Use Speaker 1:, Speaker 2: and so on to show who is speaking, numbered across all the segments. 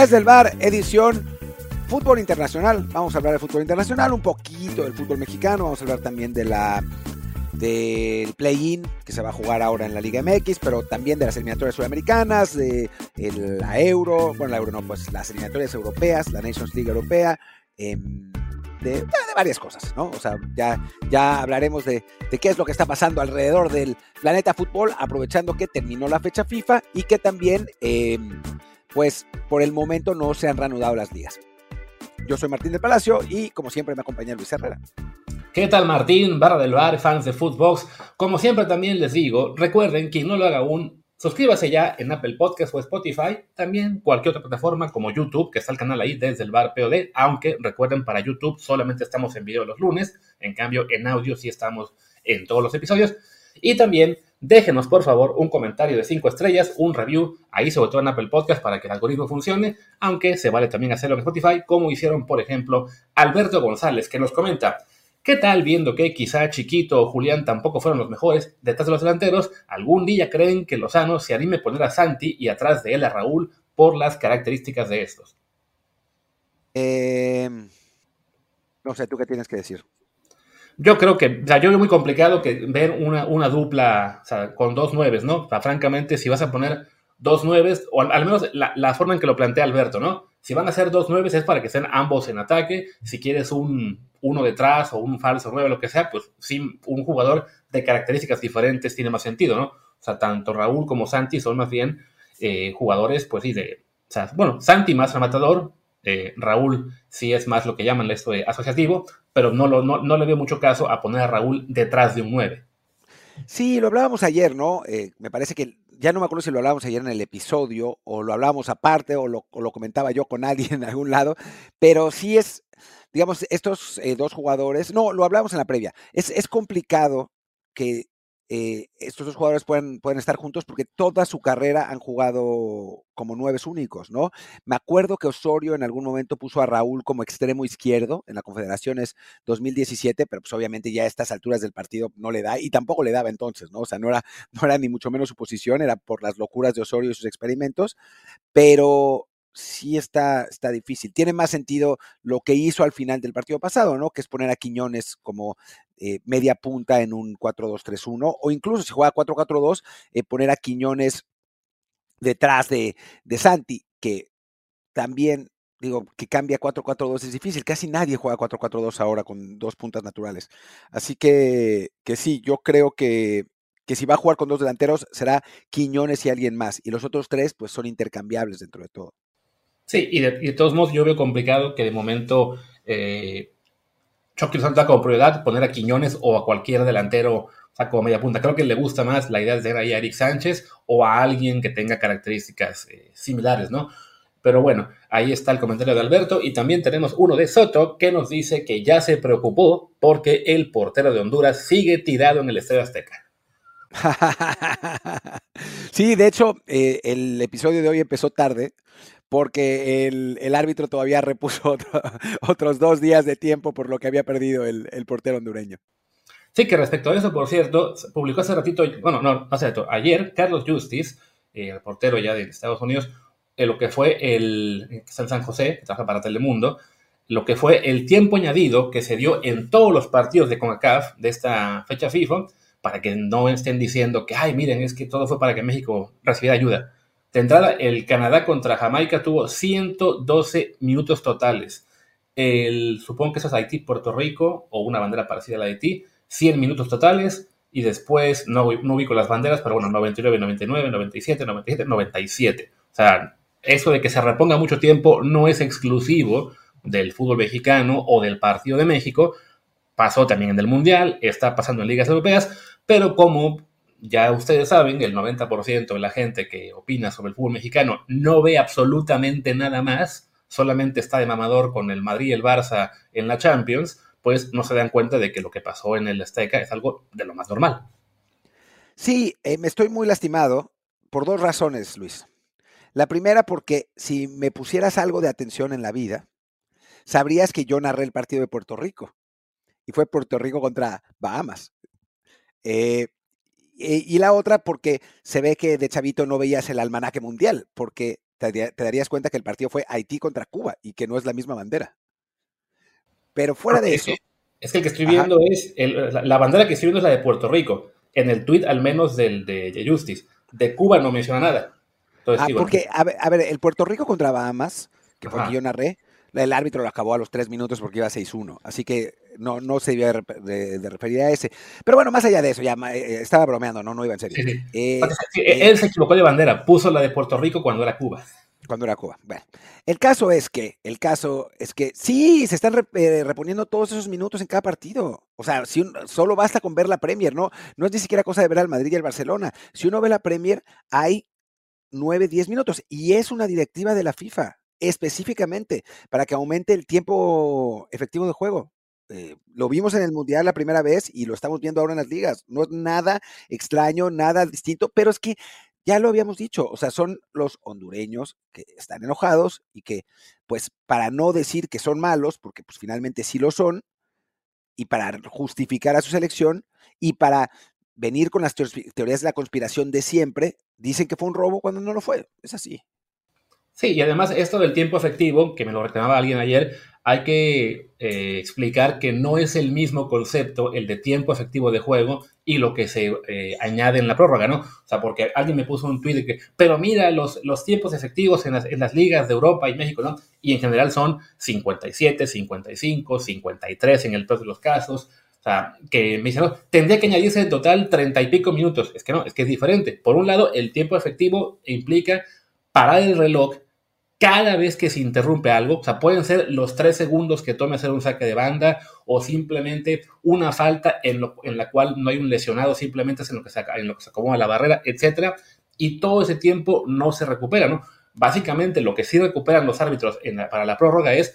Speaker 1: Desde el bar, edición fútbol internacional. Vamos a hablar de fútbol internacional, un poquito del fútbol mexicano, vamos a hablar también de la del play-in que se va a jugar ahora en la Liga MX, pero también de las eliminatorias sudamericanas, de la Euro, bueno, la Euro no, pues las eliminatorias europeas, la Nations League europea, em, de, varias cosas, ¿no? O sea, ya, ya hablaremos de, de, qué es lo que está pasando alrededor del planeta fútbol, aprovechando que terminó la fecha FIFA y que también, em, pues, por el momento no se han reanudado las ligas. Yo soy Martín del Palacio y, como siempre, me acompaña Luis Herrera.
Speaker 2: ¿Qué tal Martín, barra del bar, fans de Footbox? Como siempre también les digo, recuerden, quien no lo haga aún, suscríbase ya en Apple Podcast o Spotify, también cualquier otra plataforma como YouTube, que está el canal ahí desde el bar POD, aunque recuerden para YouTube solamente estamos en video los lunes, en cambio en audio sí estamos en todos los episodios. Y también déjenos por favor un comentario de 5 estrellas, un review, ahí sobre todo en Apple Podcast para que el algoritmo funcione, aunque se vale también hacerlo en Spotify, como hicieron por ejemplo Alberto González, que nos comenta, ¿Qué tal viendo que quizá Chiquito o Julián tampoco fueron los mejores detrás de los delanteros? ¿Algún día creen que Lozano se anime a poner a Santi y atrás de él a Raúl por las características de estos?
Speaker 1: Em, no sé, ¿tú qué tienes que decir?
Speaker 2: Yo creo que, o sea, yo veo muy complicado que ver una, una dupla con dos nueves, ¿no? O sea, francamente, si vas a poner dos nueves, o al, menos la, la, forma en que lo plantea Alberto, ¿no? Si van a ser dos nueves es para que sean ambos en ataque. Si quieres un uno detrás o un falso nueve, lo que sea, pues sí, un jugador de características diferentes tiene más sentido, ¿no? O sea, tanto Raúl como Santi son más bien eh, jugadores, pues sí, de. O sea, bueno, Santi más rematador, eh, Raúl sí es más lo que llaman esto de asociativo, pero no, lo, no, le veo mucho caso a poner a Raúl detrás de un 9.
Speaker 1: Sí, lo hablábamos ayer, ¿no? Eh, me parece que ya no me acuerdo si lo hablábamos ayer en el episodio o lo hablábamos aparte o lo, lo comentaba yo con alguien en algún lado, pero sí es, digamos, estos eh, dos jugadores, no, lo hablamos en la previa, es, es complicado que eh, estos dos jugadores pueden, pueden estar juntos porque toda su carrera han jugado como nueves únicos, ¿no? Me acuerdo que Osorio en algún momento puso a Raúl como extremo izquierdo en la Confederaciones 2017, pero pues obviamente ya a estas alturas del partido no le da y tampoco le daba entonces, ¿no? O sea, no era, no era ni mucho menos su posición, era por las locuras de Osorio y sus experimentos, pero sí está, está difícil. Tiene más sentido lo que hizo al final del partido pasado, ¿no? Que es poner a Quiñones como eh, media punta en un 4-2-3-1, o incluso si juega 4-4-2, eh, poner a Quiñones detrás de, de Santi, que también digo, que cambia 4-4-2 es difícil. Casi nadie juega 4-4-2 ahora con dos puntas naturales. Así que, que sí, yo creo que, que si va a jugar con dos delanteros será Quiñones y alguien más. Y los otros tres, pues son intercambiables dentro de todo.
Speaker 2: Sí, y de, todos modos yo veo complicado que de momento eh, Chucky Santa como prioridad poner a Quiñones o a cualquier delantero o sea, como media punta. Creo que le gusta más la idea de tener ahí a Eric Sánchez o a alguien que tenga características eh, similares, ¿no? Pero bueno, ahí está el comentario de Alberto y también tenemos uno de Soto que nos dice que ya se preocupó porque el portero de Honduras sigue tirado en el Estadio Azteca.
Speaker 1: sí, de hecho, eh, el episodio de hoy empezó tarde porque el, árbitro todavía repuso otros dos días de tiempo por lo que había perdido el, portero hondureño.
Speaker 2: Sí, que respecto a eso, por cierto, publicó hace ratito, bueno, no, hace rato, ayer Carlos Justice, eh, el portero ya de Estados Unidos, lo que fue el, San José, que trabaja para Telemundo, lo que fue el tiempo añadido que se dio en todos los partidos de CONCACAF de esta fecha FIFA, para que no estén diciendo que, ay, miren, es que todo fue para que México recibiera ayuda. De entrada, el Canadá contra Jamaica tuvo 112 minutos totales. El, supongo que eso es Haití, Puerto Rico, o una bandera parecida a la de Haití, 100 minutos totales. Y después, no, no ubico las banderas, pero bueno, 99, 99, 97, 97, 97. O sea, eso de que se reponga mucho tiempo no es exclusivo del fútbol mexicano o del partido de México. Pasó también en el Mundial, está pasando en ligas europeas, pero como ya ustedes saben, el 90% de la gente que opina sobre el fútbol mexicano no ve absolutamente nada más, solamente está de mamador con el Madrid y el Barça en la Champions, pues no se dan cuenta de que lo que pasó en el Azteca es algo de lo más normal.
Speaker 1: Sí, eh, me estoy muy lastimado por dos razones, Luis. La primera porque si me pusieras algo de atención en la vida, sabrías que yo narré el partido de Puerto Rico. Y fue Puerto Rico contra Bahamas. Eh, y la otra porque se ve que de chavito no veías el almanaque mundial, porque te, darías cuenta que el partido fue Haití contra Cuba y que no es la misma bandera. Pero fuera de eso.
Speaker 2: Es que el que estoy viendo es. la, bandera que estoy viendo es la de Puerto Rico. En el tweet, al menos del de, Justice. De Cuba no menciona nada.
Speaker 1: ah, porque, a ver, el Puerto Rico contra Bahamas, que fue que yo narré, el árbitro lo acabó a los tres minutos porque iba 6-1. Así que no, no se iba de, referir a ese. Pero bueno, más allá de eso, ya eh, estaba bromeando, no, no iba en serio.
Speaker 2: Eh, él se equivocó de bandera, puso la de Puerto Rico cuando era Cuba.
Speaker 1: Cuando era Cuba. Bueno, el caso es que, el caso es que sí, se están eh, reponiendo todos esos minutos en cada partido. O sea, si solo basta con ver la Premier, ¿no? No es ni siquiera cosa de ver al Madrid y al Barcelona. Si uno ve la Premier, hay 9, 10 minutos. Y es una directiva de la FIFA específicamente para que aumente el tiempo efectivo de juego. Eh, lo vimos en el Mundial la primera vez y lo estamos viendo ahora en las ligas. No es nada extraño, nada distinto, pero es que ya lo habíamos dicho, o sea, son los hondureños que están enojados y que, pues, para no decir que son malos, porque pues finalmente sí lo son, y para justificar a su selección y para venir con las teorías de la conspiración de siempre, dicen que fue un robo cuando no lo fue. Es así.
Speaker 2: Sí, y además esto del tiempo efectivo, que me lo reclamaba alguien ayer, hay que eh, explicar que no es el mismo concepto el de tiempo efectivo de juego y lo que se eh, añade en la prórroga, ¿no? O sea, porque alguien me puso un tweet que, pero mira los, los tiempos efectivos en las, en las, ligas de Europa y México, ¿no? Y en general son 57, 55, 53 en el peor de los casos. O sea, que me dicen, no, tendría que añadirse en total 30 y pico minutos. Es que no, es que es diferente. Por un lado, el tiempo efectivo implica parar el reloj cada vez que se interrumpe algo, o sea, pueden ser los tres segundos que tome hacer un saque de banda o simplemente una falta en, la cual no hay un lesionado, simplemente es en lo que se, en lo que se acomoda la barrera, etcétera, y todo ese tiempo no se recupera, ¿no? Básicamente lo que sí recuperan los árbitros para la prórroga es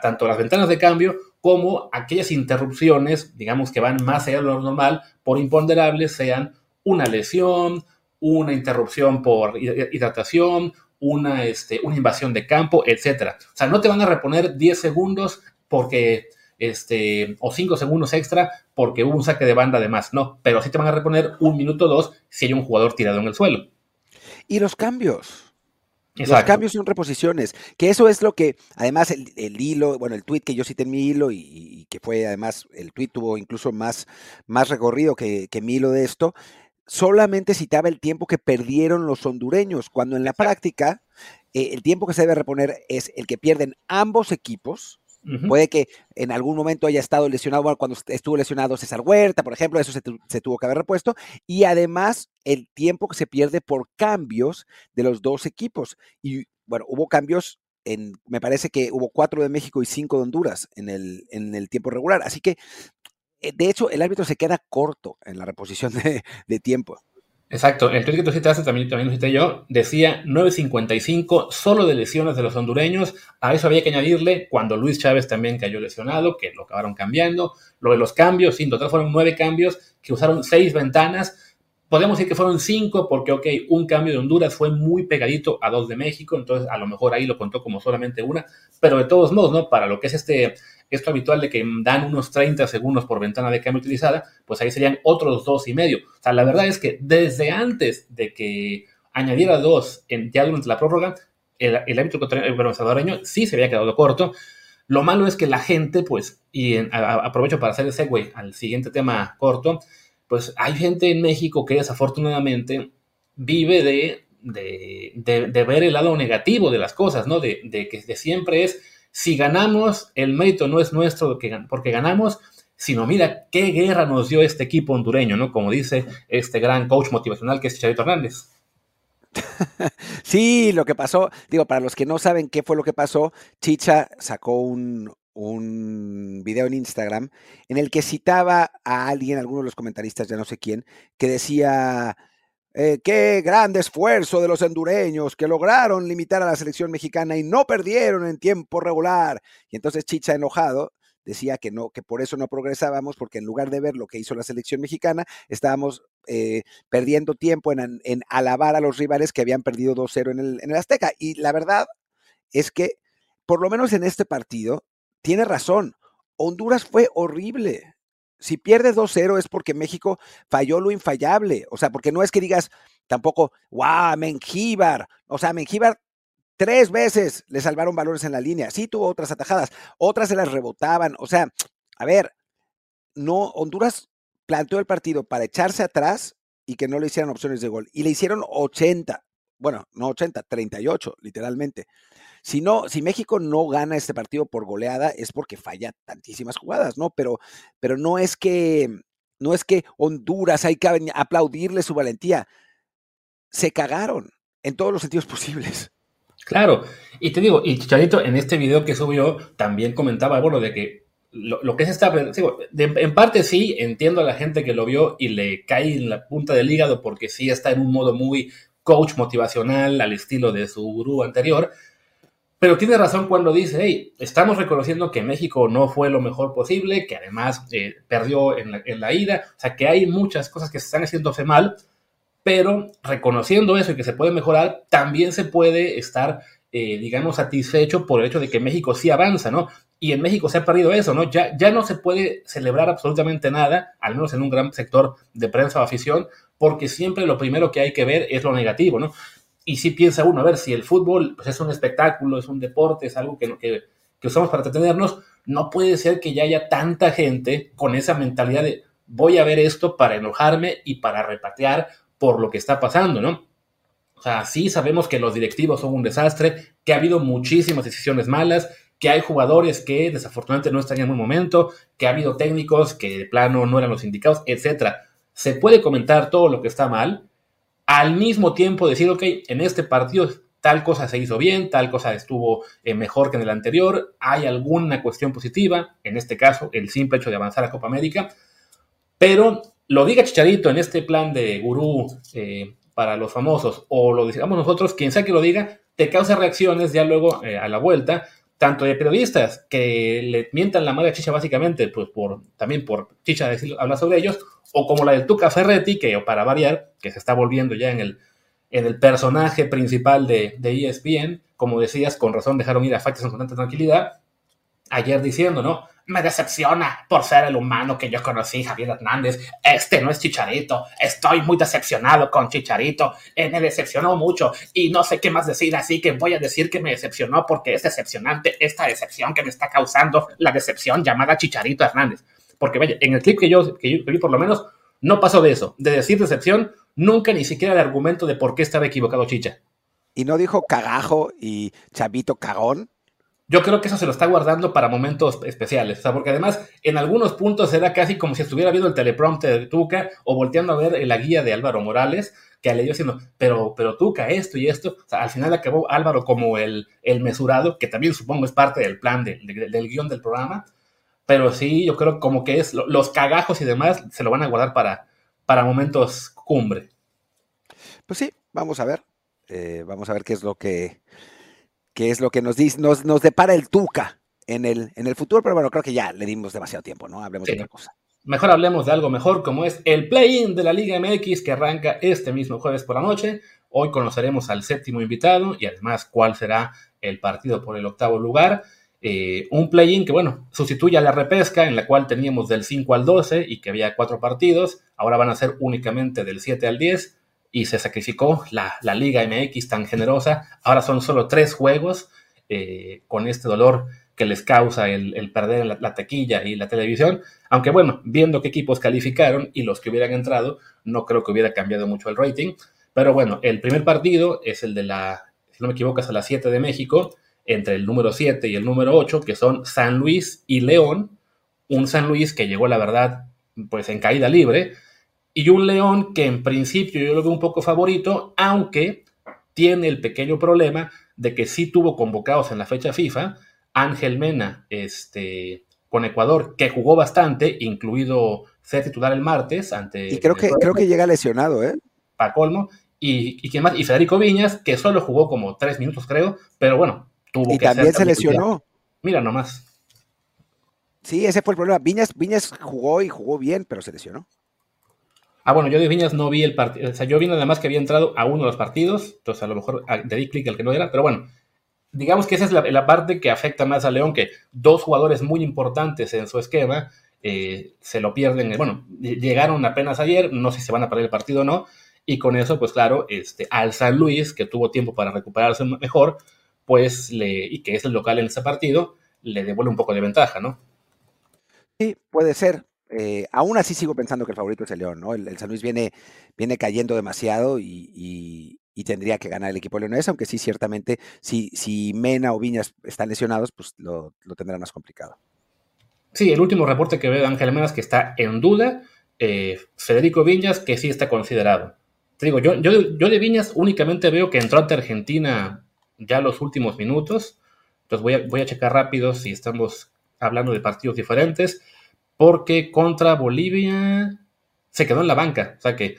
Speaker 2: tanto las ventanas de cambio como aquellas interrupciones, digamos que van más allá de lo normal, por imponderables, sean una lesión, una interrupción por hidratación, una, este, una invasión de campo, etcétera. O sea, no te van a reponer 10 segundos porque, este, o 5 segundos extra porque hubo un saque de banda de más, no, pero sí te van a reponer un minuto o dos si hay un jugador tirado en el suelo.
Speaker 1: Y los cambios. Los cambios son reposiciones, que eso es lo que, además, el, hilo, bueno, el tweet que yo cité en mi hilo y, que fue, además, el tweet tuvo incluso más, más recorrido que, que mi hilo de esto, solamente citaba el tiempo que perdieron los hondureños, cuando en la práctica eh, el tiempo que se debe reponer es el que pierden ambos equipos. Puede que en algún momento haya estado lesionado, bueno, cuando estuvo lesionado César Huerta, por ejemplo, eso se, se, tuvo que haber repuesto. Y además el tiempo que se pierde por cambios de los dos equipos. Y bueno, hubo cambios en, me parece que hubo cuatro de México y cinco de Honduras en el, en el tiempo regular. Así que de hecho, el árbitro se queda corto en la reposición de, tiempo.
Speaker 2: Exacto, el tweet que tú citaste, también, también lo cité yo, decía 9.55 solo de lesiones de los hondureños. A eso había que añadirle cuando Luis Chávez también cayó lesionado, que lo acabaron cambiando. Lo de los cambios, sí, total fueron nueve cambios que usaron seis ventanas. Podemos decir que fueron cinco porque, ok, un cambio de Honduras fue muy pegadito a dos de México, entonces a lo mejor ahí lo contó como solamente una, pero de todos modos, ¿no? Para lo que es este esto habitual de que dan unos 30 segundos por ventana de cambio utilizada, pues ahí serían otros dos y medio. O sea, la verdad es que desde antes de que añadiera dos en, ya durante la prórroga, el, el árbitro bueno, salvadoreño sí se había quedado corto. Lo malo es que la gente, pues, y aprovecho para hacer el segue al siguiente tema corto, pues hay gente en México que desafortunadamente vive de, de, ver el lado negativo de las cosas, ¿no? De, de que de siempre es si ganamos, el mérito no es nuestro porque ganamos, sino mira qué guerra nos dio este equipo hondureño, ¿no? Como dice este gran coach motivacional que es Chicharito Hernández.
Speaker 1: Sí, lo que pasó, digo, para los que no saben qué fue lo que pasó, Chicha sacó un, un video en Instagram en el que citaba a alguien, alguno de los comentaristas, ya no sé quién, que decía, eh, qué gran esfuerzo de los hondureños que lograron limitar a la selección mexicana y no perdieron en tiempo regular. Y entonces Chicha, enojado, decía que no, que por eso no progresábamos, porque en lugar de ver lo que hizo la selección mexicana, estábamos eh, perdiendo tiempo en, alabar a los rivales que habían perdido 2-0 en el, en el Azteca. Y la verdad es que, por lo menos en este partido, tiene razón. Honduras fue horrible si pierdes 2-0 es porque México falló lo infallable. O sea, porque no es que digas tampoco, wow, Mengíbar. O sea, Mengíbar Tres veces le salvaron balones en la línea. Sí tuvo otras atajadas, otras se las rebotaban. O sea, a ver, no, Honduras planteó el partido para echarse atrás y que no le hicieran opciones de gol. Y le hicieron 80, bueno, no 80, 38, literalmente. Si no, si México no gana este partido por goleada, es porque falla tantísimas jugadas, ¿no? Pero, pero no es que, no es que Honduras hay que aplaudirle su valentía. Se cagaron en todos los sentidos posibles.
Speaker 2: Claro, y te digo, y Chicharito en este video que subió también comentaba, bueno, de que lo, que es esta, en parte sí, entiendo a la gente que lo vio y le cae en la punta del hígado porque sí está en un modo muy coach motivacional al estilo de su gurú anterior, pero tiene razón cuando dice, hey, estamos reconociendo que México no fue lo mejor posible, que además eh, perdió en la, ida, o sea, que hay muchas cosas que se están haciéndose mal, pero reconociendo eso y que se puede mejorar, también se puede estar, eh, digamos, satisfecho por el hecho de que México sí avanza, ¿no? Y en México se ha perdido eso, ¿no? Ya, ya no se puede celebrar absolutamente nada, al menos en un gran sector de prensa o afición, porque siempre lo primero que hay que ver es lo negativo, ¿no? y si piensa uno, a ver, si el fútbol pues, es un espectáculo, es un deporte, es algo que, que, usamos para entretenernos, no puede ser que ya haya tanta gente con esa mentalidad de voy a ver esto para enojarme y para repatear por lo que está pasando, ¿no? O sea, sí sabemos que los directivos son un desastre, que ha habido muchísimas decisiones malas, que hay jugadores que desafortunadamente no están en un momento, que ha habido técnicos que de plano no eran los indicados, etc. Se puede comentar todo lo que está mal, al mismo tiempo decir, ok, en este partido tal cosa se hizo bien, tal cosa estuvo eh, mejor que en el anterior, hay alguna cuestión positiva, en este caso el simple hecho de avanzar a Copa América, pero lo diga Chicharito en este plan de gurú eh, para los famosos, o lo digamos nosotros, quien sea que lo diga, te causa reacciones ya luego eh, a la vuelta, tanto de periodistas que le mientan la madre a Chicha básicamente, pues por, también por Chicha decir, hablar sobre ellos, o como la de Tuca Ferretti, que para variar, que se está volviendo ya en el, en el personaje principal de, de ESPN, como decías, con razón dejaron ir a Faitelson con tanta tranquilidad, ayer diciendo, ¿no? Me decepciona por ser el humano que yo conocí, Javier Hernández. Este no es Chicharito. Estoy muy decepcionado con Chicharito. Eh, me decepcionó mucho y no sé qué más decir, así que voy a decir que me decepcionó porque es decepcionante esta decepción que me está causando la decepción llamada Chicharito Hernández. Porque vaya, en el clip que yo, que yo vi por lo menos, no pasó de eso. De decir decepción, nunca ni siquiera el argumento de por qué estaba equivocado Chicha.
Speaker 1: ¿Y no dijo cagajo y chavito cagón?
Speaker 2: Yo creo que eso se lo está guardando para momentos especiales, o sea, porque además en algunos puntos era casi como si estuviera viendo el teleprompter de Tuca o volteando a ver la guía de Álvaro Morales, que le dio diciendo, pero, pero Tuca, esto y esto, al final acabó Álvaro como el, el mesurado, que también supongo es parte del plan del guion del programa, pero sí, yo creo como que es los cagajos y demás se lo van a guardar para, para momentos cumbre.
Speaker 1: Pues sí, vamos a ver, eh, vamos a ver qué es lo que qué es lo que nos, dice, nos, nos depara el Tuca en el, en el futuro, pero bueno, creo que ya le dimos demasiado tiempo, ¿no? Hablemos de otra cosa.
Speaker 2: Mejor hablemos de algo mejor, como es el play-in de la Liga MX que arranca este mismo jueves por la noche. Hoy conoceremos al séptimo invitado y además cuál será el partido por el octavo lugar. Eh, un play-in que, bueno, sustituye a la repesca en la cual teníamos del 5 al 12 y que había cuatro partidos. Ahora van a ser únicamente del 7 al 10 y se sacrificó la, Liga MX tan generosa. Ahora son solo tres juegos eh, con este dolor que les causa el, perder la, la, taquilla y la televisión. Aunque bueno, viendo qué equipos calificaron y los que hubieran entrado, no creo que hubiera cambiado mucho el rating. Pero bueno, el primer partido es el de la, si no me equivoco, es a las 7 de México, entre el número 7 y el número 8, que son San Luis y León. Un San Luis que llegó, la verdad, pues en caída libre, y un León que en principio yo lo veo un poco favorito, aunque tiene el pequeño problema de que sí tuvo convocados en la fecha FIFA Ángel Mena este, con Ecuador, que jugó bastante, incluido ser titular el martes ante...
Speaker 1: Y creo que, creo que llega lesionado, ¿eh?
Speaker 2: Para colmo. Y, y, más? y Federico Viñas, que solo jugó como tres minutos, creo, pero bueno, tuvo
Speaker 1: y también se lesionó.
Speaker 2: Mira nomás.
Speaker 1: Sí, ese fue el problema. Viñas, Viñas jugó y jugó bien, pero se lesionó.
Speaker 2: Ah, bueno, yo de Viñas no vi el partido. O sea, yo vi nada más que había entrado a uno de los partidos. Entonces, a lo mejor ah, le di clic al que no era. Pero bueno, digamos que esa es la, parte que afecta más a León, que dos jugadores muy importantes en su esquema eh, se lo pierden. Bueno, llegaron apenas ayer. No sé si se van a perder el partido o no. Y con eso, pues claro, este, al San Luis, que tuvo tiempo para recuperarse mejor, pues le, y que es el local en ese partido, le devuelve un poco de ventaja, ¿no?
Speaker 1: Sí, puede ser. Eh, aún así sigo pensando que el favorito es el León, ¿no? El, San Luis viene, viene cayendo demasiado y, tendría que ganar el equipo leonés, aunque sí, ciertamente, si, si Mena o Viñas están lesionados, pues lo, lo tendrán más complicado.
Speaker 2: Sí, el último reporte que veo de Ángel Mena es que está en duda. Eh, Federico Viñas, que sí está considerado. Digo, yo, yo, yo de Viñas únicamente veo que entró ante Argentina ya los últimos minutos. Entonces voy a, voy a checar rápido si estamos hablando de partidos diferentes porque contra Bolivia se quedó en la banca. O sea que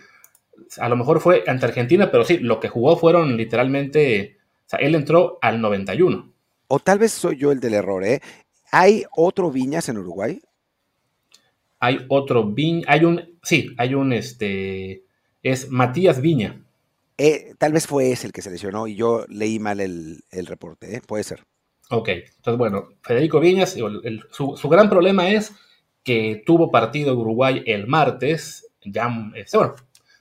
Speaker 2: a lo mejor fue ante Argentina, pero sí, lo que jugó fueron literalmente, o sea, él entró al 91.
Speaker 1: O tal vez soy yo el del error, ¿eh? ¿Hay otro Viñas en Uruguay?
Speaker 2: Hay otro Viñas, hay un, sí, hay un, este, es Matías Viña.
Speaker 1: Eh, tal vez fue ese el que se lesionó y yo leí mal el, reporte, ¿eh? Puede ser.
Speaker 2: Ok, entonces bueno, Federico Viñas, su, su gran problema es que tuvo partido en Uruguay el martes, ya, este, bueno,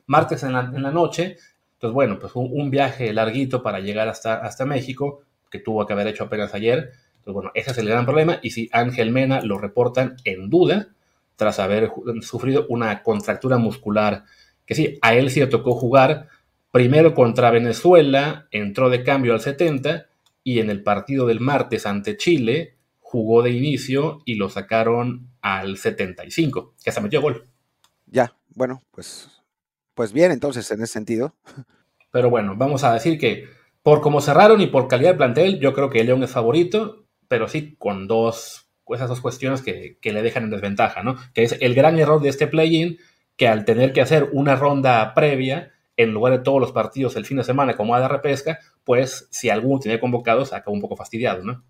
Speaker 2: martes en la, noche, entonces bueno, pues un, un, viaje larguito para llegar hasta, hasta México, que tuvo que haber hecho apenas ayer, entonces bueno, ese es el gran problema, y si Ángel Mena lo reportan en duda, tras haber sufrido una contractura muscular, que sí, a él sí le tocó jugar primero contra Venezuela, entró de cambio al 70, y en el partido del martes ante Chile, jugó de inicio y lo sacaron al 75, que se metió gol.
Speaker 1: Ya, bueno, pues, pues bien, entonces, en ese sentido.
Speaker 2: Pero bueno, vamos a decir que por cómo cerraron y por calidad de plantel, yo creo que León es favorito, pero sí con dos, esas dos cuestiones que, que le dejan en desventaja, ¿no? Que es el gran error de este play-in, que al tener que hacer una ronda previa, en lugar de todos los partidos el fin de semana como a de repesca, pues si alguno tiene convocados, acaba un poco fastidiado, ¿no?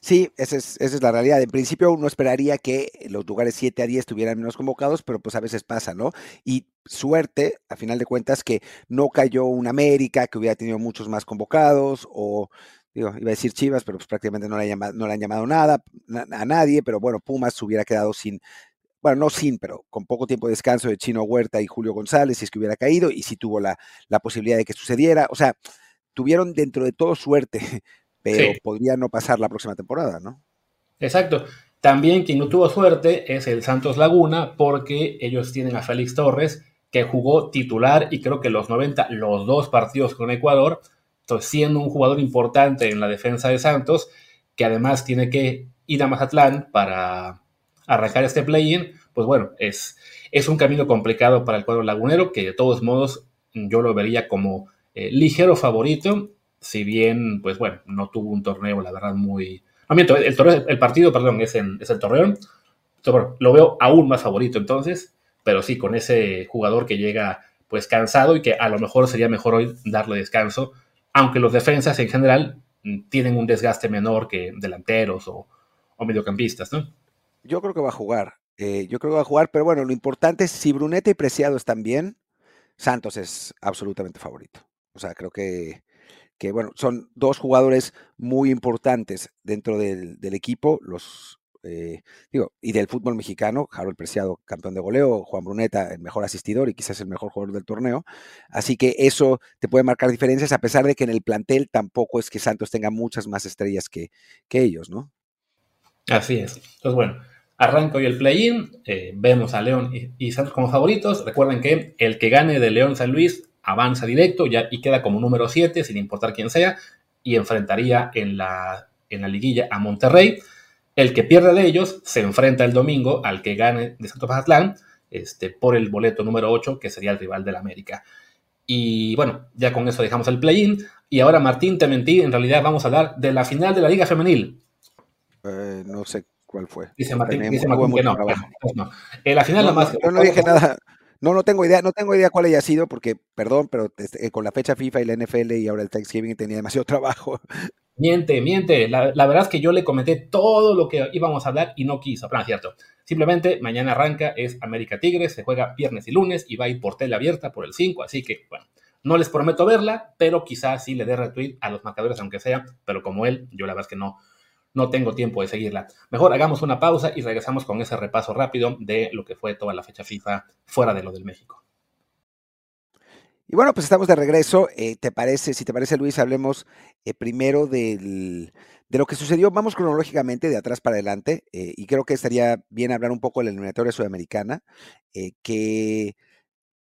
Speaker 1: Sí, esa es, esa es la realidad. En principio uno esperaría que los lugares 7 a 10 estuvieran menos convocados, pero pues a veces pasa, ¿no? Y suerte, a final de cuentas, que no cayó un América que hubiera tenido muchos más convocados, o digo, iba a decir Chivas, pero pues prácticamente no le, han llamado, no le han llamado nada a nadie, pero bueno, Pumas hubiera quedado sin, bueno, no sin, pero con poco tiempo de descanso de Chino Huerta y Julio González, si es que hubiera caído, y si tuvo la, la posibilidad de que sucediera. O sea, tuvieron dentro de todo suerte pero podría no pasar la próxima temporada, ¿no?
Speaker 2: Exacto. También quien no tuvo suerte es el Santos Laguna, porque ellos tienen a Félix Torres, que jugó titular y creo que los 90, los dos partidos con Ecuador, entonces siendo un jugador importante en la defensa de Santos, que además tiene que ir a Mazatlán para arrancar este play-in, pues bueno, es, es un camino complicado para el cuadro lagunero, que de todos modos yo lo vería como eh, ligero favorito si bien, pues bueno, no tuvo un torneo, la verdad, muy... No, el, el partido, perdón, es, en, es el Torreón. lo veo aún más favorito entonces, pero sí, con ese jugador que llega pues cansado y que a lo mejor sería mejor hoy darle descanso, aunque los defensas en general mm, tienen un desgaste menor que delanteros o, mediocampistas, ¿no?
Speaker 1: Yo creo que va a jugar, eh, yo creo que va a jugar, pero bueno, lo importante es si Brunete y Preciado están bien, Santos es absolutamente favorito. O sea, creo que que bueno, son dos jugadores muy importantes dentro del, equipo, los eh, digo, y del fútbol mexicano, Harold Preciado, campeón de goleo, Juan Bruneta, el mejor asistidor y quizás el mejor jugador del torneo. Así que eso te puede marcar diferencias, a pesar de que en el plantel tampoco es que Santos tenga muchas más estrellas que, que ellos, ¿no?
Speaker 2: Así es. Entonces, bueno, arranco hoy el play-in, eh, vemos a León y, y, Santos como favoritos. Recuerden que el que gane de León San Luis avanza directo ya, y queda como número 7, sin importar quién sea, y enfrentaría en la, en la liguilla a Monterrey. El que pierda de ellos se enfrenta el domingo al que gane de Santo Pajatlán este, por el boleto número 8, que sería el rival del América. Y bueno, ya con eso dejamos el play-in. Y ahora, Martín, te mentí, en realidad vamos a hablar de la final de la Liga Femenil.
Speaker 1: Eh, no sé cuál fue.
Speaker 2: Dice Martín, dice Martín que no. Pues no. Eh, la final la más.
Speaker 1: Yo no dije nada. No, no tengo idea, no tengo idea cuál haya sido, porque, perdón, pero este, con la fecha FIFA y la NFL y ahora el Thanksgiving tenía demasiado trabajo.
Speaker 2: Miente, miente. La, verdad es que yo le comenté todo lo que íbamos a hablar y no quiso. No, cierto. Simplemente mañana arranca, es América Tigres, se juega viernes y lunes y va a ir por tele abierta por el 5. Así que, bueno, no les prometo verla, pero quizás sí le dé retweet a los marcadores, aunque sea. Pero como él, yo la verdad es que no, no tengo tiempo de seguirla. Mejor hagamos una pausa y regresamos con ese repaso rápido de lo que fue toda la fecha FIFA fuera de lo del México.
Speaker 1: Y bueno, pues estamos de regreso. Eh, ¿Te parece, si te parece, Luis, hablemos eh, primero del, de lo que sucedió? Vamos cronológicamente de atrás para adelante. Eh, y creo que estaría bien hablar un poco de la eliminatoria sudamericana, que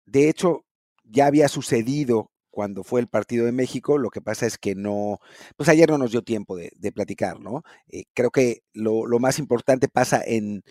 Speaker 1: de hecho ya había sucedido cuando fue el partido de México. Lo que pasa es que no, pues ayer no nos dio tiempo de, platicar, ¿no? creo que lo, lo más importante pasa en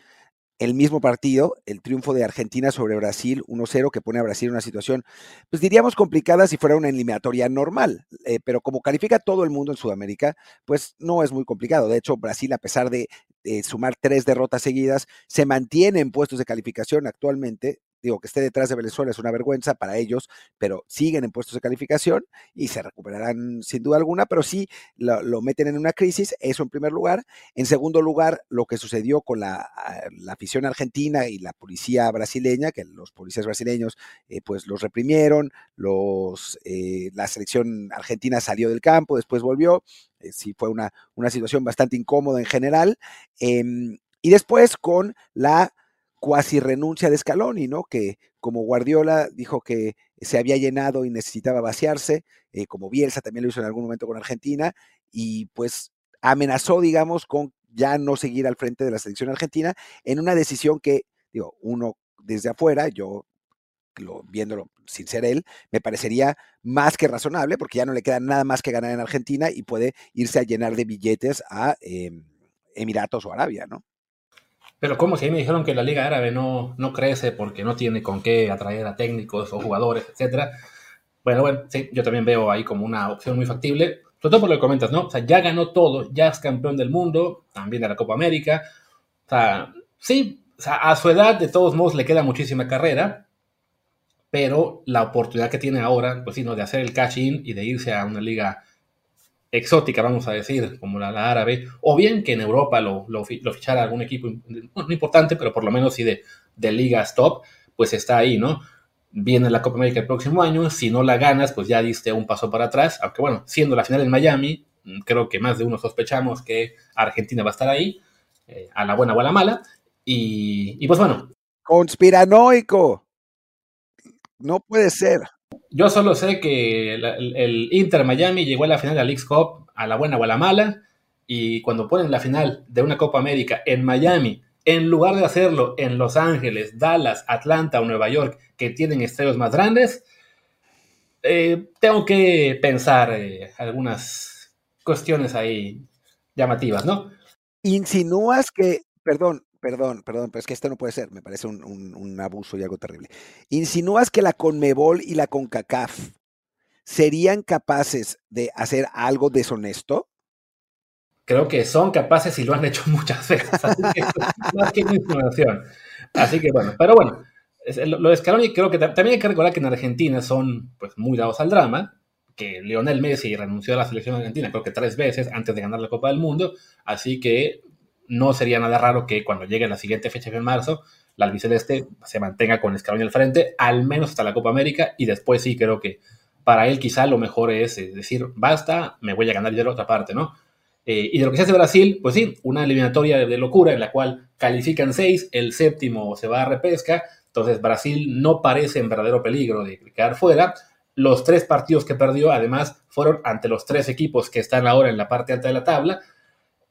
Speaker 1: el mismo partido, el triunfo de Argentina sobre Brasil 1-0, que pone a Brasil en una situación, pues diríamos complicada si fuera una eliminatoria normal, eh, pero como califica todo el mundo en Sudamérica, pues no es muy complicado. De hecho, Brasil, a pesar de, de sumar tres derrotas seguidas, se mantiene en puestos de calificación actualmente, digo, que esté detrás de Venezuela es una vergüenza para ellos, pero siguen en puestos de calificación y se recuperarán sin duda alguna, pero sí lo, meten en una crisis, eso en primer lugar. En segundo lugar, lo que sucedió con la, ah, afición argentina y la policía brasileña, que los policías brasileños eh, pues los reprimieron, los, eh, la selección argentina salió del campo, después volvió, eh, sí fue una, una situación bastante incómoda en general. Em, y después con la cuasi renuncia de Scaloni, ¿no? Que como Guardiola dijo que se había llenado y necesitaba vaciarse, eh, como Bielsa también lo hizo en algún momento con Argentina, y pues amenazó, digamos, con ya no seguir al frente de la selección argentina en una decisión que, digo, uno desde afuera, yo lo, viéndolo sin ser él, me parecería más que razonable, porque ya no le queda nada más que ganar en Argentina y puede irse a llenar de billetes a em, Emiratos o Arabia, ¿no?
Speaker 2: Pero como si ahí me dijeron que la Liga Árabe no, no crece porque no tiene con qué atraer a técnicos o jugadores, etcétera. Bueno, bueno, sí, yo también veo ahí como una opción muy factible, sobre todo por lo que comentas, ¿no? O sea, ya ganó todo, ya es campeón del mundo, también de la Copa América. O sea, sí, o sea, a su edad, de todos modos, le queda muchísima carrera, pero la oportunidad que tiene ahora, pues sí, ¿no? De hacer el cash-in y de irse a una liga exótica, vamos a decir, como la, árabe, o bien que en Europa lo, lo, fichara algún equipo, no importante, pero por lo menos sí de, de ligas top, pues está ahí, ¿no? Viene la Copa América el próximo año, si no la ganas, pues ya diste un paso para atrás, aunque bueno, siendo la final en Miami, mm, creo que más de uno sospechamos que Argentina va a estar ahí, eh, a la buena o a la mala, y, y pues bueno.
Speaker 1: Conspiranoico. No puede ser.
Speaker 2: Yo solo sé que el, Inter Miami llegó a la final de la League Cup a la buena o a la mala. Y cuando ponen la final de una Copa América en Miami, en lugar de hacerlo en Los Ángeles, Dallas, Atlanta o Nueva York, que tienen estadios más grandes, eh, tengo que pensar eh, algunas cuestiones ahí llamativas, ¿no?
Speaker 1: Insinúas que, perdón, perdón, perdón, pero es que esto no puede ser, me parece un, abuso y algo terrible. ¿Insinúas que la Conmebol y la CONCACAF serían capaces de hacer algo deshonesto?
Speaker 2: Creo que son capaces y lo han hecho muchas veces. Así que, más que. Así que bueno, pero bueno, lo de Scaloni creo que también hay que recordar que en Argentina son pues muy dados al drama, que Lionel Messi renunció a la selección argentina creo que tres veces antes de ganar la Copa del Mundo, así que no sería nada raro que cuando llegue la siguiente fecha en marzo, la albiceleste se mantenga con Scaloni al frente, al menos hasta la Copa América, y después sí creo que para él quizá lo mejor es eh, decir, basta, me voy a ganar de la otra parte, ¿no? Eh, y de lo que se hace Brasil, pues sí, una eliminatoria de locura en la cual califican seis, el séptimo se va a repesca, entonces Brasil no parece en verdadero peligro de quedar fuera. Los tres partidos que perdió, además, fueron ante los tres equipos que están ahora en la parte alta de la tabla,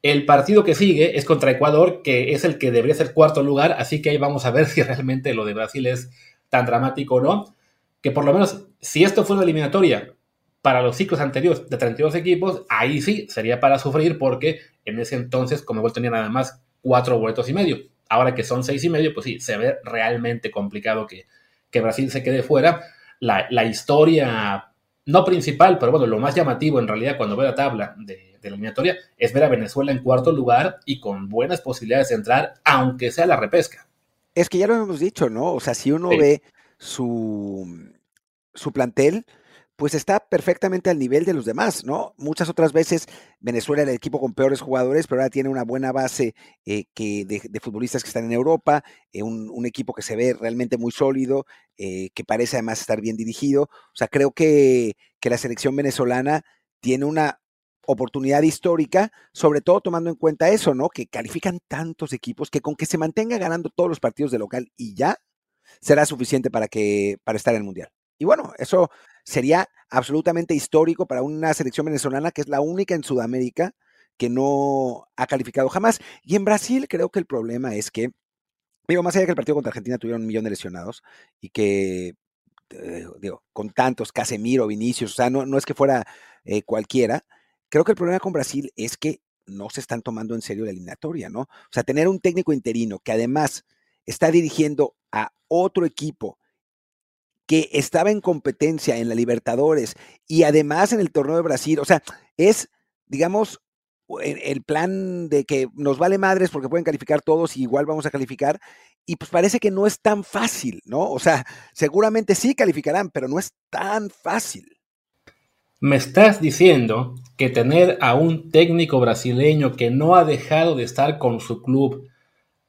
Speaker 2: el partido que sigue es contra Ecuador, que es el que debería ser cuarto lugar, así que ahí vamos a ver si realmente lo de Brasil es tan dramático o no. Que por lo menos, si esto fue una eliminatoria para los ciclos anteriores de 32 equipos, ahí sí sería para sufrir, porque en ese entonces, igual tenía nada más cuatro boletos y medio. Ahora que son seis y medio, pues sí, se ve realmente complicado que, que Brasil se quede fuera. La, la historia, no principal, pero bueno, lo más llamativo en realidad cuando ve la tabla de de la eliminatoria es ver a Venezuela en cuarto lugar y con buenas posibilidades de entrar, aunque sea la repesca.
Speaker 1: Es que ya lo hemos dicho, ¿no? O sea, si uno ve su, su plantel, pues está perfectamente al nivel de los demás, ¿no? Muchas otras veces Venezuela era el equipo con peores jugadores, pero ahora tiene una buena base eh, que de, futbolistas que están en Europa, eh, un, equipo que se ve realmente muy sólido, eh, que parece además estar bien dirigido. O sea, creo que, que la selección venezolana tiene una oportunidad histórica, sobre todo tomando en cuenta eso, ¿no? Que califican tantos equipos que con que se mantenga ganando todos los partidos de local y ya será suficiente para que para estar en el mundial. y bueno, eso sería absolutamente histórico para una selección venezolana que es la única en Sudamérica que no ha calificado jamás. Y en Brasil creo que el problema es que, digo, más allá de que el partido contra Argentina tuviera un millón de lesionados y que, eh, digo, con tantos, Casemiro, Vinicius, o sea, no, no es que fuera eh, cualquiera, creo que el problema con Brasil es que no se están tomando en serio la eliminatoria, ¿no? O sea, tener un técnico interino que además está dirigiendo a otro equipo que estaba en competencia en la Libertadores y además en el torneo de Brasil, o sea, es, digamos, el plan de que nos vale madres porque pueden calificar todos y igual vamos a calificar. Y pues parece que no es tan fácil, ¿no? O sea, seguramente sí calificarán, pero no es tan fácil.
Speaker 2: Me estás diciendo que tener a un técnico brasileño que no ha dejado de estar con su club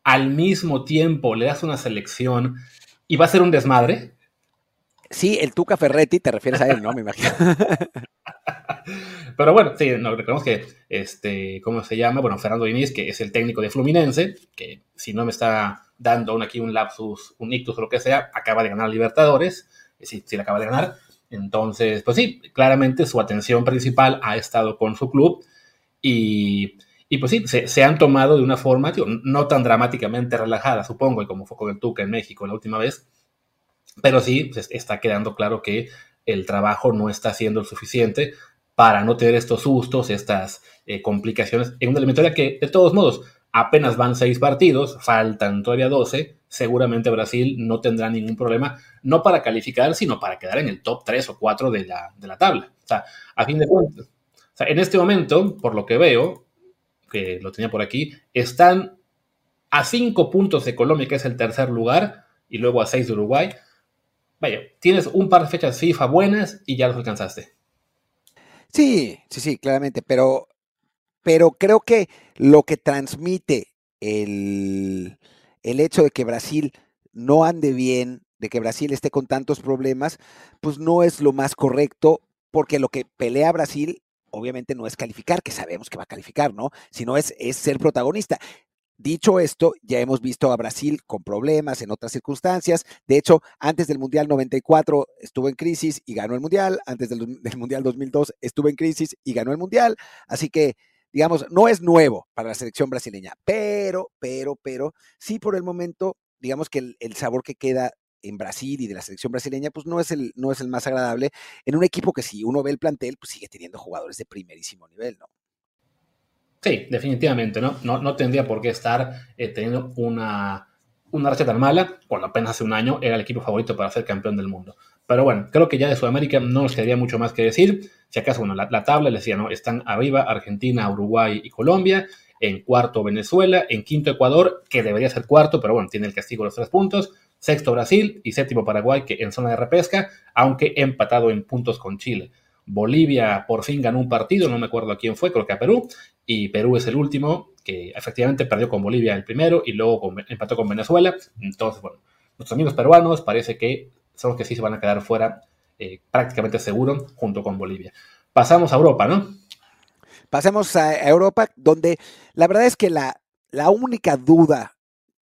Speaker 2: al mismo tiempo le das una selección y va a ser un desmadre.
Speaker 1: Sí, el Tuca Ferretti, te refieres a él, ¿no? Me imagino.
Speaker 2: Pero bueno, sí, nos recordemos que, este, ¿cómo se llama? Bueno, Fernando Diniz, que es el técnico de Fluminense, que si no me está dando aquí un lapsus, un ictus o lo que sea, acaba de ganar Libertadores, sí, sí le acaba de ganar. Entonces, pues sí, claramente su atención principal ha estado con su club y, y pues sí, se, han tomado de una forma, no tan dramáticamente relajada, supongo, y como fue con el Tuca en México la última vez, pero sí pues, está quedando claro que el trabajo no está siendo el suficiente para no tener estos sustos, estas eh, complicaciones en una eliminatoria que, de todos modos, apenas van seis partidos, faltan todavía doce, seguramente Brasil no tendrá ningún problema, no para calificar, sino para quedar en el top tres o cuatro de la, de la tabla. O sea, a fin de cuentas, o sea, en este momento, por lo que veo, que lo tenía por aquí, están a cinco puntos de Colombia, que es el tercer lugar, y luego a seis de Uruguay. Vaya, tienes un par de fechas FIFA buenas y ya los alcanzaste.
Speaker 1: Sí, sí, sí, claramente, pero, pero creo que lo que transmite el, el hecho de que Brasil no ande bien, de que Brasil esté con tantos problemas, pues no es lo más correcto, porque lo que pelea Brasil obviamente no es calificar, que sabemos que va a calificar, ¿no? Sino es, es ser protagonista. Dicho esto, ya hemos visto a Brasil con problemas en otras circunstancias. De hecho, antes del Mundial 94 estuvo en crisis y ganó el Mundial. Antes del, Mundial 2002 estuvo en crisis y ganó el Mundial. Así que, digamos, no es nuevo para la selección brasileña. Pero, pero, pero, sí por el momento, digamos que el, el sabor que queda en Brasil y de la selección brasileña, pues no es, el, no es el más agradable en un equipo que si uno ve el plantel, pues sigue teniendo jugadores de primerísimo nivel, ¿no?
Speaker 2: Sí, definitivamente, ¿no? No, no tendría por qué estar eh, teniendo una, una racha tan mala, cuando apenas hace un año era el equipo favorito para ser campeón del mundo. Pero bueno, creo que ya de Sudamérica no nos quedaría mucho más que decir. Si acaso, bueno, la, la tabla les decía, ¿no? Están arriba Argentina, Uruguay y Colombia. En cuarto Venezuela, en quinto Ecuador, que debería ser cuarto, pero bueno, tiene el castigo de los tres puntos. Sexto Brasil y séptimo Paraguay, que en zona de repesca, aunque empatado en puntos con Chile. Bolivia por fin ganó un partido, no me acuerdo a quién fue, creo que a Perú, y Perú es el último, que efectivamente perdió con Bolivia el primero y luego empató con Venezuela. Entonces, bueno, nuestros amigos peruanos parece que son que sí se van a quedar fuera eh, prácticamente seguro junto con Bolivia. Pasamos a Europa, ¿no?
Speaker 1: Pasemos a Europa, donde la verdad es que la, la única duda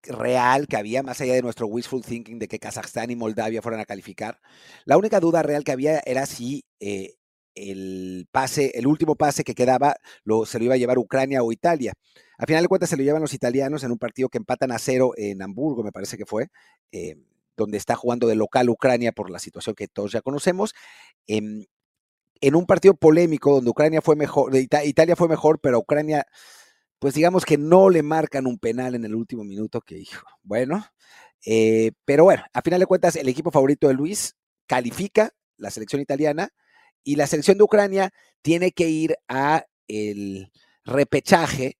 Speaker 1: real que había, más allá de nuestro wishful thinking de que Kazajstán y Moldavia fueran a calificar, la única duda real que había era si eh, el pase, el último pase que quedaba, lo, se lo iba a llevar Ucrania o Italia. A final de cuentas se lo llevan los italianos en un partido que empatan a cero en Hamburgo, me parece que fue, eh, donde está jugando de local Ucrania por la situación que todos ya conocemos. Em, en un partido polémico donde Ucrania fue mejor, Italia fue mejor, pero Ucrania, pues digamos que no le marcan un penal en el último minuto, que hijo, bueno, eh, pero bueno, a final de cuentas el equipo favorito de Luis califica la selección italiana y la selección de Ucrania tiene que ir a el repechaje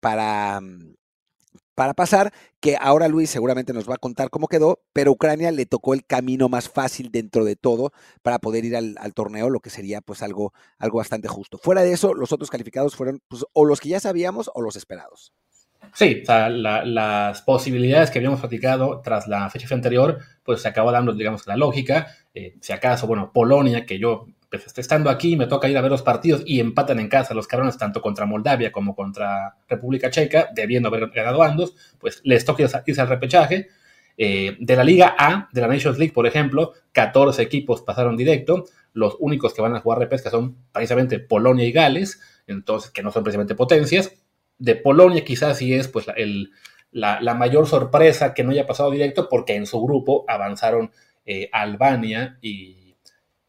Speaker 1: para, mm, para pasar, que ahora Luis seguramente nos va a contar cómo quedó, pero Ucrania le tocó el camino más fácil dentro de todo para poder ir al, torneo, lo que sería pues algo, algo bastante justo. Fuera de eso, los otros calificados fueron pues, o los que ya sabíamos o los esperados.
Speaker 2: Sí, o sea, las posibilidades que habíamos platicado tras la fecha anterior, pues se acabó dando, digamos, la lógica. Eh, si acaso, bueno, Polonia, que yo pues, estando aquí, me toca ir a ver los partidos y empatan en casa los cabrones, tanto contra Moldavia como contra República Checa, debiendo haber ganado ambos, pues les toca irse al repechaje. Eh, de la Liga A, de la Nations League, por ejemplo, 14 equipos pasaron directo. Los únicos que van a jugar repesca son precisamente Polonia y Gales, entonces que no son precisamente potencias. De Polonia quizás sí es pues la, mayor sorpresa que no haya pasado directo porque en su grupo avanzaron eh, Albania y,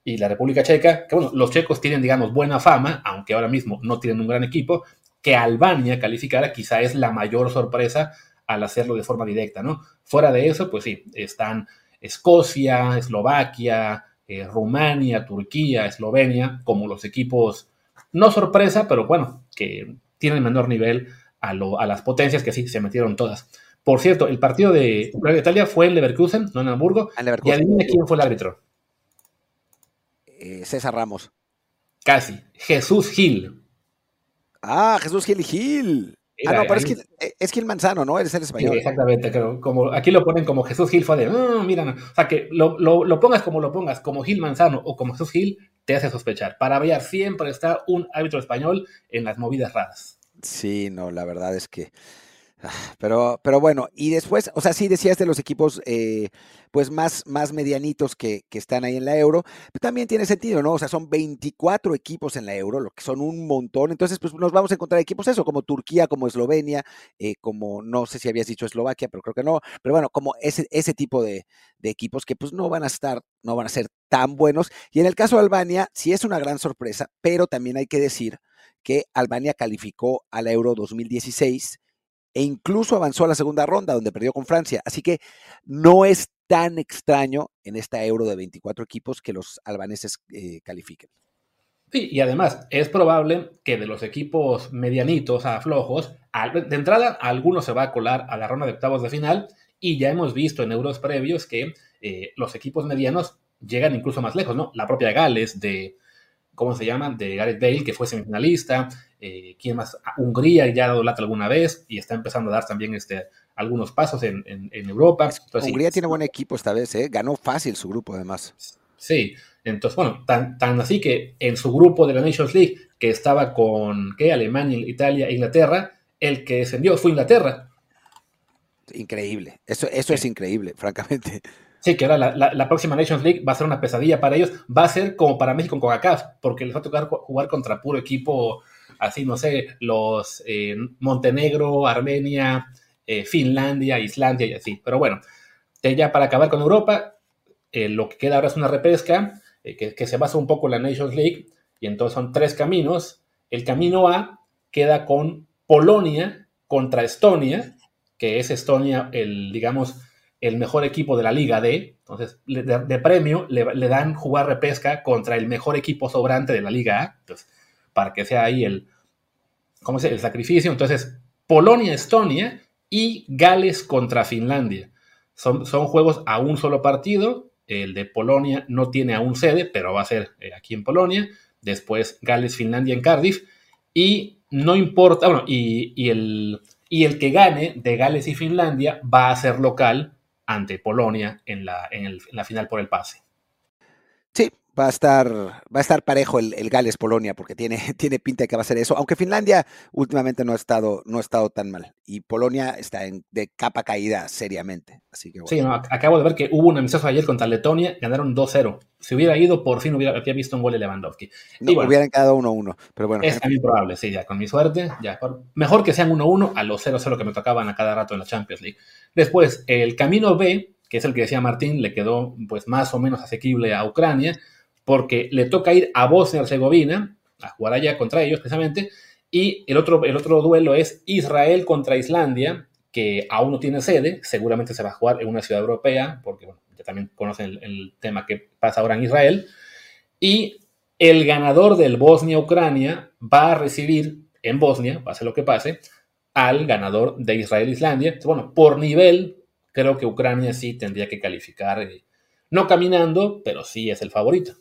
Speaker 2: la República Checa, que bueno, los checos tienen digamos buena fama, aunque ahora mismo no tienen un gran equipo, que Albania calificara quizá es la mayor sorpresa al hacerlo de forma directa, ¿no? Fuera de eso, pues sí, están Escocia, Eslovaquia, eh, Rumania, Turquía, Eslovenia, como los equipos, no sorpresa, pero bueno, que tienen menor nivel a, las potencias que sí se metieron todas. Por cierto, el partido de Italia fue en Leverkusen, no en Hamburgo. Y adivina quién fue el árbitro.
Speaker 1: Eh, César Ramos.
Speaker 2: Casi. Jesús Gil.
Speaker 1: Ah, Jesús Gil Gil. ah, no, pero es, Gil, eh, es Gil Manzano, ¿no? Eres el español.
Speaker 2: exactamente, como aquí lo ponen como Jesús Gil fue de, ah, mira, o sea, que lo, lo, pongas como lo pongas, como Gil Manzano o como Jesús Gil, te hace sospechar. Para variar, siempre está un árbitro español en las movidas raras.
Speaker 1: Sí, no, la verdad es que pero, pero bueno, y después, o sea, sí decías de los equipos eh, pues más, más medianitos que, están ahí en la euro, pero también tiene sentido, ¿no? O sea, son 24 equipos en la euro, lo que son un montón. Entonces, pues nos vamos a encontrar equipos eso, como Turquía, como Eslovenia, eh, como no sé si habías dicho Eslovaquia, pero creo que no. Pero bueno, como ese, ese tipo de, de equipos que pues no van a estar, no van a ser tan buenos. Y en el caso de Albania, sí es una gran sorpresa, pero también hay que decir que Albania calificó a la Euro 2016 e incluso avanzó a la segunda ronda donde perdió con Francia. Así que no es tan extraño en esta euro de 24 equipos que los albaneses eh, califiquen.
Speaker 2: Sí, y además es probable que de los equipos medianitos a flojos, de entrada alguno se va a colar a la ronda de octavos de final y ya hemos visto en euros previos que eh, los equipos medianos llegan incluso más lejos, ¿no? La propia Gales de, ¿cómo se llama? De Gareth Bale, que fue semifinalista, eh, ¿quién más? Ah, Hungría ya ha dado lata alguna vez y está empezando a dar también este, algunos pasos en, Europa.
Speaker 1: Hungría tiene buen equipo esta vez, ¿eh? ganó fácil su grupo además.
Speaker 2: Sí, entonces bueno, tan, tan así que en su grupo de la Nations League, que estaba con ¿qué? Alemania, Italia Inglaterra, el que descendió fue Inglaterra.
Speaker 1: Increíble, eso, eso es increíble, francamente.
Speaker 2: Sí, que ahora la, próxima Nations League va a ser una pesadilla para ellos. Va a ser como para México con CONCACAF, porque les va a tocar jugar contra puro equipo, así, no sé, los eh, Montenegro, Armenia, eh, Finlandia, Islandia y así. Pero bueno, ya para acabar con Europa, eh, lo que queda ahora es una repesca que, que, se basa un poco en la Nations League, y entonces son tres caminos. El camino A queda con Polonia contra Estonia, que es Estonia, el, digamos, el mejor equipo de la Liga D. Entonces, de, premio le, dan jugar repesca contra el mejor equipo sobrante de la Liga A. Entonces, para que sea ahí el, ¿cómo se, el sacrificio. Entonces, Polonia-Estonia y Gales contra Finlandia. Son, son, juegos a un solo partido. El de Polonia no tiene aún sede, pero va a ser eh, aquí en Polonia. Después Gales-Finlandia en Cardiff. Y no importa, bueno, y, y, el, y el que gane de Gales y Finlandia va a ser local ante Polonia en la, en, la final por el pase.
Speaker 1: Sí, va a estar, va a estar parejo el, Gales-Polonia, porque tiene, tiene pinta de que va a ser eso. Aunque Finlandia últimamente no ha estado, no ha estado tan mal. Y Polonia está en, de capa caída seriamente. Así que
Speaker 2: Sí, acabo de ver que hubo un amistoso ayer contra Letonia, ganaron 2-0. Si hubiera ido, por fin hubiera había visto un gol de Lewandowski.
Speaker 1: No, hubieran quedado 1-1, pero bueno.
Speaker 2: Es también probable, sí, ya con mi suerte. ya Mejor que sean 1-1 a los 0-0 que me tocaban a cada rato en la Champions League. Después, el camino B, que es el que decía Martín, le quedó pues más o menos asequible a Ucrania porque le toca ir a Bosnia y Herzegovina, a jugar allá contra ellos precisamente, y el otro, el otro duelo es Israel contra Islandia, que aún no tiene sede, seguramente se va a jugar en una ciudad europea, porque bueno, ya también conocen el, tema que pasa ahora en Israel, y el ganador del Bosnia-Ucrania va a recibir en Bosnia, pase lo que pase, al ganador de Israel-Islandia. Bueno, por nivel, creo que Ucrania sí tendría que calificar, eh, no caminando, pero sí es el favorito.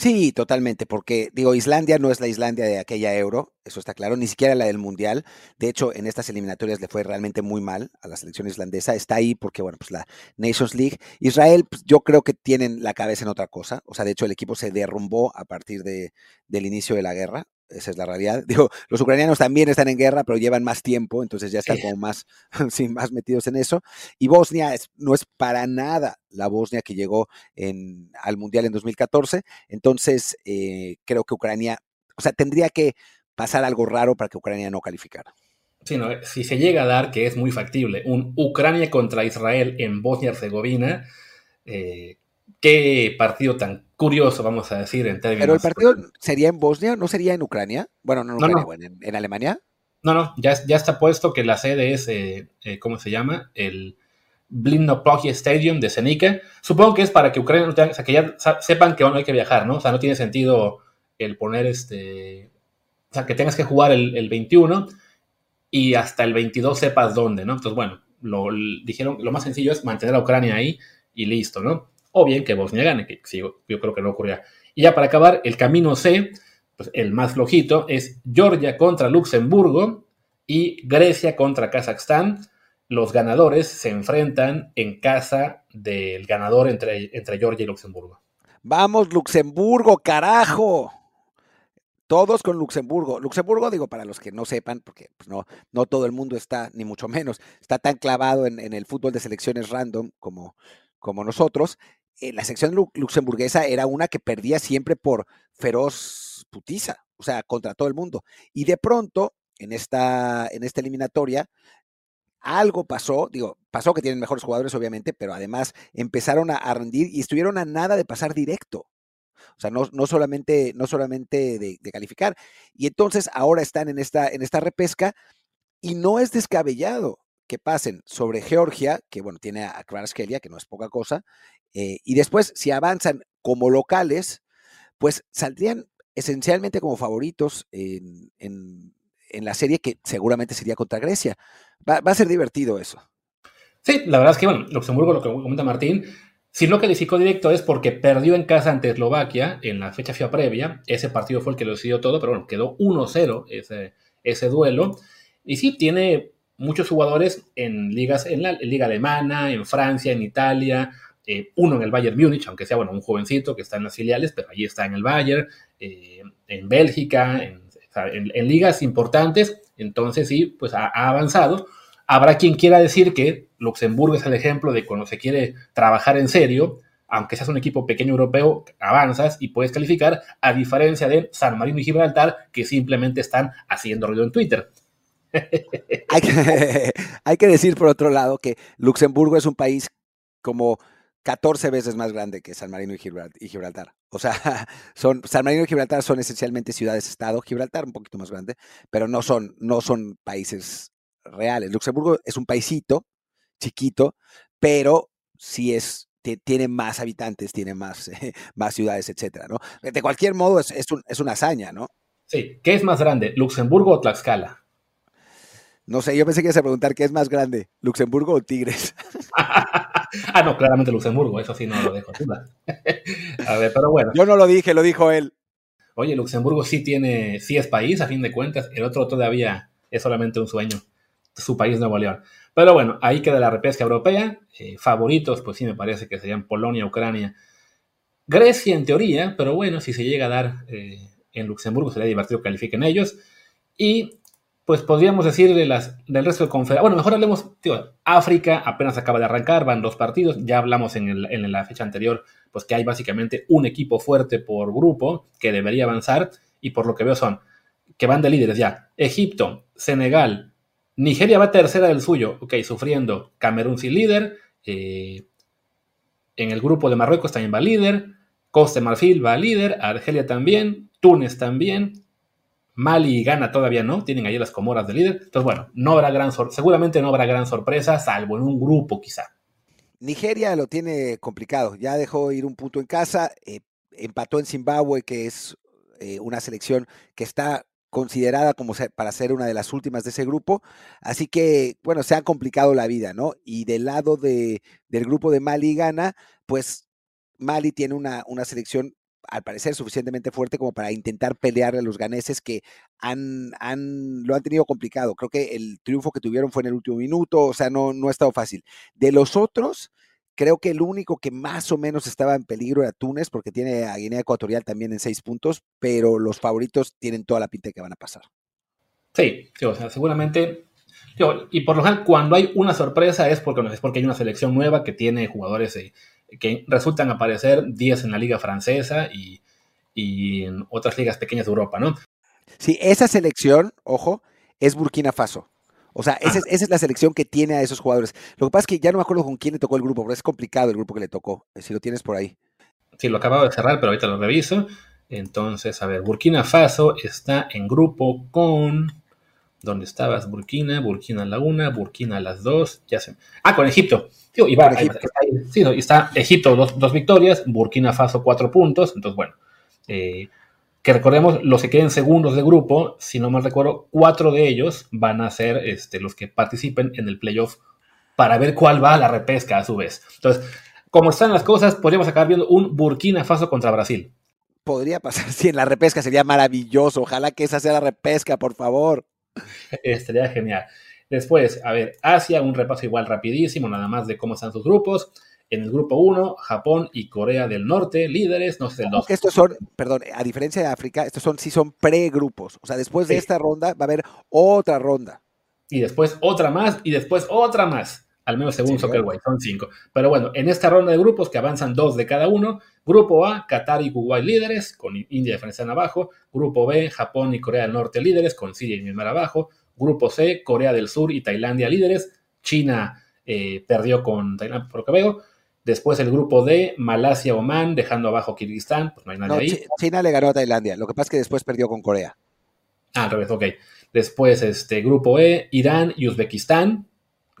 Speaker 1: Sí, totalmente, porque digo, Islandia no es la Islandia de aquella euro, eso está claro, ni siquiera la del Mundial. De hecho, en estas eliminatorias le fue realmente muy mal a la selección islandesa. Está ahí porque, bueno, pues la Nations League. Israel, pues, yo creo que tienen la cabeza en otra cosa. O sea, de hecho, el equipo se derrumbó a partir de, del inicio de la guerra. Esa es la realidad. Digo, los ucranianos también están en guerra, pero llevan más tiempo, entonces ya están como más, sí, más metidos en eso. Y Bosnia es, no es para nada la Bosnia que llegó en, al Mundial en 2014. Entonces, eh, creo que Ucrania, o sea, tendría que pasar algo raro para que Ucrania no calificara.
Speaker 2: Sí, no, si se llega a dar, que es muy factible, un Ucrania contra Israel en Bosnia-Herzegovina, eh, qué partido tan curioso, vamos a decir, en términos.
Speaker 1: Pero el partido sería en Bosnia, no sería en Ucrania. Bueno, no, no, En, Alemania.
Speaker 2: No, no, ya, ya está puesto que la sede es, eh, eh, ¿cómo se llama? El Blinnoprogi Stadium de Senica. Supongo que es para que Ucrania, o sea, que ya sepan que no hay que viajar, ¿no? O sea, no tiene sentido el poner este. O sea, que tengas que jugar el, el 21 y hasta el 22 sepas dónde, ¿no? Entonces, bueno, lo, dijeron, lo más sencillo es mantener a Ucrania ahí y listo, ¿no? O bien que Bosnia gane, que sí, yo creo que no ocurrirá. Y ya para acabar, el camino C, pues el más flojito, es Georgia contra Luxemburgo y Grecia contra Kazajstán. Los ganadores se enfrentan en casa del ganador entre, entre Georgia y Luxemburgo.
Speaker 1: Vamos, Luxemburgo, carajo. Todos con Luxemburgo. Luxemburgo, digo, para los que no sepan, porque pues, no, no todo el mundo está, ni mucho menos, está tan clavado en, en el fútbol de selecciones random como, como nosotros, eh, la sección luxemburguesa era una que perdía siempre por feroz putiza, o sea, contra todo el mundo. Y de pronto, en esta, en esta eliminatoria, algo pasó, digo, pasó que tienen mejores jugadores, obviamente, pero además empezaron a, rendir y estuvieron a nada de pasar directo. O sea, no, no solamente, no solamente de, de, calificar. Y entonces ahora están en esta, en esta repesca y no es descabellado que pasen sobre Georgia, que bueno, tiene a Kvaratskhelia, que no es poca cosa, eh, y después, si avanzan como locales, pues saldrían esencialmente como favoritos en, la serie que seguramente sería contra Grecia. Va, a ser divertido eso.
Speaker 2: Sí, la verdad es que, bueno, Luxemburgo, lo que comenta Martín, si no calificó directo es porque perdió en casa ante Eslovaquia en la fecha FIA previa. Ese partido fue el que lo decidió todo, pero bueno, quedó 1-0 ese, ese duelo. Y sí, tiene muchos jugadores en ligas, en la liga alemana, en Francia, en Italia, eh, uno en el Bayern Múnich, aunque sea bueno, un jovencito que está en las filiales, pero allí está en el Bayern, eh, en Bélgica, en, ligas importantes, entonces sí, pues ha, avanzado. Habrá quien quiera decir que Luxemburgo es el ejemplo de cuando se quiere trabajar en serio, aunque seas un equipo pequeño europeo, avanzas y puedes calificar, a diferencia de San Marino y Gibraltar, que simplemente están haciendo ruido en Twitter.
Speaker 1: hay, que, decir, por otro lado, que Luxemburgo es un país como 14 veces más grande que San Marino y Gibraltar. O sea, son, San Marino y Gibraltar son esencialmente ciudades-estado, Gibraltar un poquito más grande, pero no son, no son países reales. Luxemburgo es un paisito chiquito, pero sí es tiene más habitantes, tiene más, más ciudades, etcétera, ¿no? De cualquier modo, es, es, un, es una hazaña, ¿no?
Speaker 2: Sí, ¿qué es más grande, Luxemburgo o Tlaxcala?
Speaker 1: No sé, yo pensé que ibas a preguntar qué es más grande, Luxemburgo o Tigres.
Speaker 2: ah, no, claramente Luxemburgo, eso sí no lo dejo a ver, pero bueno.
Speaker 1: Yo no lo dije, lo dijo él.
Speaker 2: Oye, Luxemburgo sí tiene, sí es país, a fin de cuentas, el otro todavía es solamente un sueño, su país Nuevo León. Pero bueno, ahí queda la repesca europea. Eh, favoritos, pues sí me parece que serían Polonia, Ucrania, Grecia en teoría, pero bueno, si se llega a dar eh, en Luxemburgo sería divertido que califiquen ellos. Y pues podríamos decir de las, del resto de conferencias. Bueno, mejor hablemos, África apenas acaba de arrancar, van dos partidos, ya hablamos en, en, la fecha anterior, pues que hay básicamente un equipo fuerte por grupo que debería avanzar y por lo que veo son que van de líderes ya. Egipto, Senegal, Nigeria va tercera del suyo, ok, sufriendo. Camerún sin líder, eh, en el grupo de Marruecos también va líder, Costa de Marfil va líder, Argelia también, Túnez también, Mali y Ghana todavía no, tienen ahí las comoras de líder. Entonces, bueno, no habrá gran seguramente no habrá gran sorpresa, salvo en un grupo quizá.
Speaker 1: Nigeria lo tiene complicado, ya dejó ir un punto en casa, eh, empató en Zimbabue, que es eh, una selección que está considerada como para ser una de las últimas de ese grupo. Así que, bueno, se ha complicado la vida, ¿no? Y del lado de, del grupo de Mali y Ghana, pues Mali tiene una, una selección al parecer suficientemente fuerte como para intentar pelear a los ganeses que han, han, lo han tenido complicado. Creo que el triunfo que tuvieron fue en el último minuto, o sea, no, no ha estado fácil. De los otros, Creo que el único que más o menos estaba en peligro era Túnez, porque tiene a Guinea Ecuatorial también en seis puntos, pero los favoritos tienen toda la pinta de que van a pasar.
Speaker 2: Sí, sí o sea, seguramente. y por lo general, cuando hay una sorpresa es porque, es porque hay una selección nueva que tiene jugadores que resultan aparecer 10 en la liga francesa y, y en otras ligas pequeñas de Europa, ¿no?
Speaker 1: Sí, esa selección, ojo, es Burkina Faso. O sea, esa, es, la selección que tiene a esos jugadores. Lo que pasa es que ya no me acuerdo con quién le tocó el grupo, pero es complicado el grupo que le tocó, eh, si lo tienes por ahí.
Speaker 2: Sí, lo acabo de cerrar, pero ahorita lo reviso. Entonces, a ver, Burkina Faso está en grupo con... ¿Dónde estabas? Burkina, Burkina la una, Burkina las dos, ya se... Ah, con Egipto. y va, sí, está Egipto dos, dos, victorias, Burkina Faso cuatro puntos, entonces bueno, eh, que recordemos, los que queden segundos de grupo, si no mal recuerdo, cuatro de ellos van a ser este, los que participen en el playoff para ver cuál va a la repesca a su vez. Entonces, como están las cosas, podríamos acabar viendo un Burkina Faso contra Brasil.
Speaker 1: Podría pasar, sí, en la repesca sería maravilloso. Ojalá que esa sea la repesca, por favor.
Speaker 2: Estaría genial. Después, a ver, Asia, un repaso igual rapidísimo, nada más de cómo están sus grupos. En el grupo 1, Japón y Corea del Norte, líderes, no sé, el 2.
Speaker 1: Estos son, perdón, a diferencia de África, estos son sí son pregrupos. O sea, después de esta ronda va a haber otra ronda.
Speaker 2: Y después otra más, y después otra más. Al menos según Soccer White, son cinco. Pero bueno, en esta ronda de grupos que avanzan dos de cada uno, grupo A, Qatar y Kuwait líderes, con India y Afganistán abajo. Grupo B, Japón y Corea del Norte líderes, con Siria y Myanmar abajo. Grupo C, Corea del Sur y Tailandia líderes. China eh, perdió con Tailandia, por lo que veo. Después el grupo D, Malasia, Oman, dejando abajo Kirguistán, pues no hay nadie ahí.
Speaker 1: China le ganó a Tailandia, lo que pasa es que después perdió con Corea.
Speaker 2: Ah, al revés, ok. Después este grupo E, Irán y Uzbekistán,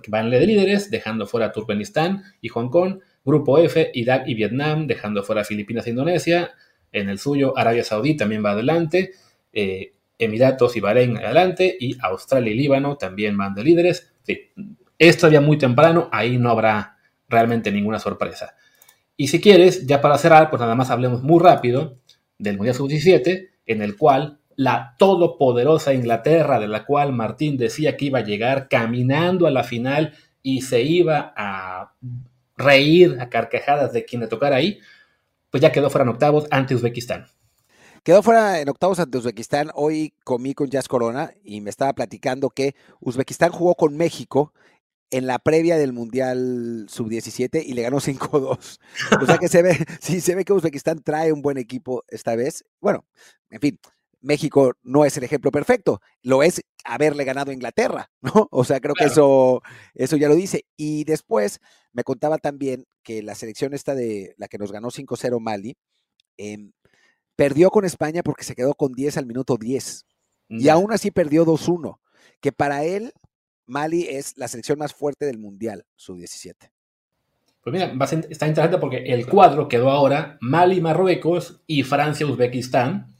Speaker 2: van de líderes, dejando fuera Turkmenistán y Hong Kong. Grupo F, Irak y Vietnam, dejando fuera Filipinas e Indonesia. En el suyo, Arabia Saudí también va adelante. Eh, Emiratos y Bahrein adelante. Y Australia y Líbano también van de líderes. Sí, es todavía muy temprano, ahí no habrá realmente ninguna sorpresa. Y si quieres, ya para cerrar, pues nada más hablemos muy rápido del Mundial Sub-17, en el cual la todopoderosa Inglaterra, de la cual Martín decía que iba a llegar caminando a la final y se iba a reír a carcajadas de quien le tocara ahí, pues ya quedó fuera en octavos ante Uzbekistán.
Speaker 1: Quedó fuera en octavos ante Uzbekistán. Hoy comí con Jazz Corona y me estaba platicando que Uzbekistán jugó con México en la previa del Mundial Sub-17 y le ganó 5-2. O sea que se ve, sí, se ve que Uzbekistán trae un buen equipo esta vez. Bueno, en fin, México no es el ejemplo perfecto, lo es haberle ganado a Inglaterra, ¿no? O sea, creo que eso, eso ya lo dice. Y después me contaba también que la selección esta de la que nos ganó 5-0 Mali, em, perdió con España porque se quedó con 10 al minuto 10. Y aún así perdió 2-1, que para él Mali es la selección más fuerte del Mundial, sub-17.
Speaker 2: Pues mira, está interesante porque el cuadro quedó ahora Mali, Marruecos y Francia, Uzbekistán.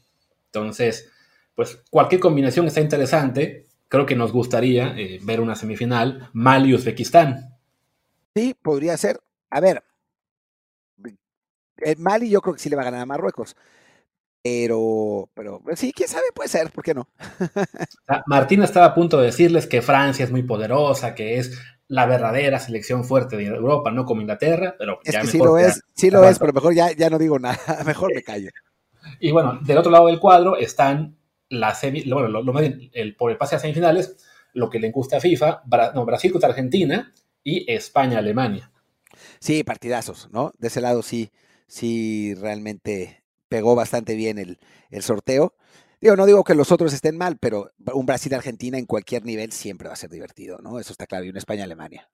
Speaker 2: Entonces, pues cualquier combinación está interesante. Creo que nos gustaría eh, ver una semifinal Mali, Uzbekistán.
Speaker 1: Sí, podría ser. A ver, eh, Mali yo creo que sí le va a ganar a Marruecos. Pero, pero pues sí, quién sabe, puede ser, ¿por qué no?
Speaker 2: Ah, Martín estaba a punto de decirles que Francia es muy poderosa, que es la verdadera selección fuerte de Europa, no como Inglaterra, pero
Speaker 1: es que sí lo es, sí lo es, pero mejor ya, ya no digo nada, mejor me callo.
Speaker 2: Y bueno, del otro lado del cuadro están las bueno, lo, el, por el pase a semifinales, lo que le gusta a FIFA, no, Brasil contra Argentina y España-Alemania.
Speaker 1: Sí, partidazos, ¿no? De ese lado sí, sí, realmente pegó bastante bien el, sorteo. Digo, no digo que los otros estén mal, pero un Brasil-Argentina en cualquier nivel siempre va a ser divertido, ¿no? Eso está claro. Y un España-Alemania.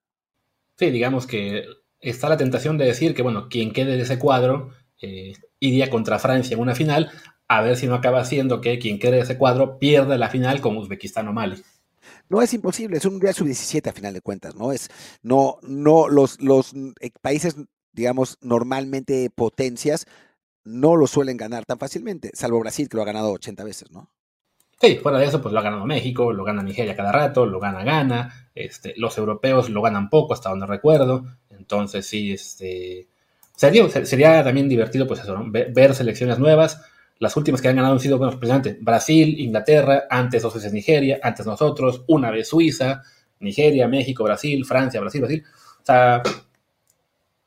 Speaker 2: Sí, digamos que está la tentación de decir que, bueno, quien quede de ese cuadro eh, iría contra Francia en una final, a ver si no acaba siendo que quien quede de ese cuadro pierda la final con Uzbekistán o Mali.
Speaker 1: No es imposible, es un Mundial sub-17 a final de cuentas, ¿no? Es, no, no, los, los eh, países, digamos, normalmente potencias, no lo suelen ganar tan fácilmente, salvo Brasil, que lo ha ganado 80 veces, ¿no?
Speaker 2: Sí, fuera de eso, pues lo ha ganado México, lo gana Nigeria cada rato, lo gana Ghana, este, los europeos lo ganan poco, hasta donde recuerdo, entonces sí, este, sería, sería también divertido, pues eso, ver, selecciones nuevas, las últimas que han ganado han sido, bueno, precisamente Brasil, Inglaterra, antes dos veces Nigeria, antes nosotros, una vez Suiza, Nigeria, México, Brasil, Francia, Brasil, Brasil, o sea,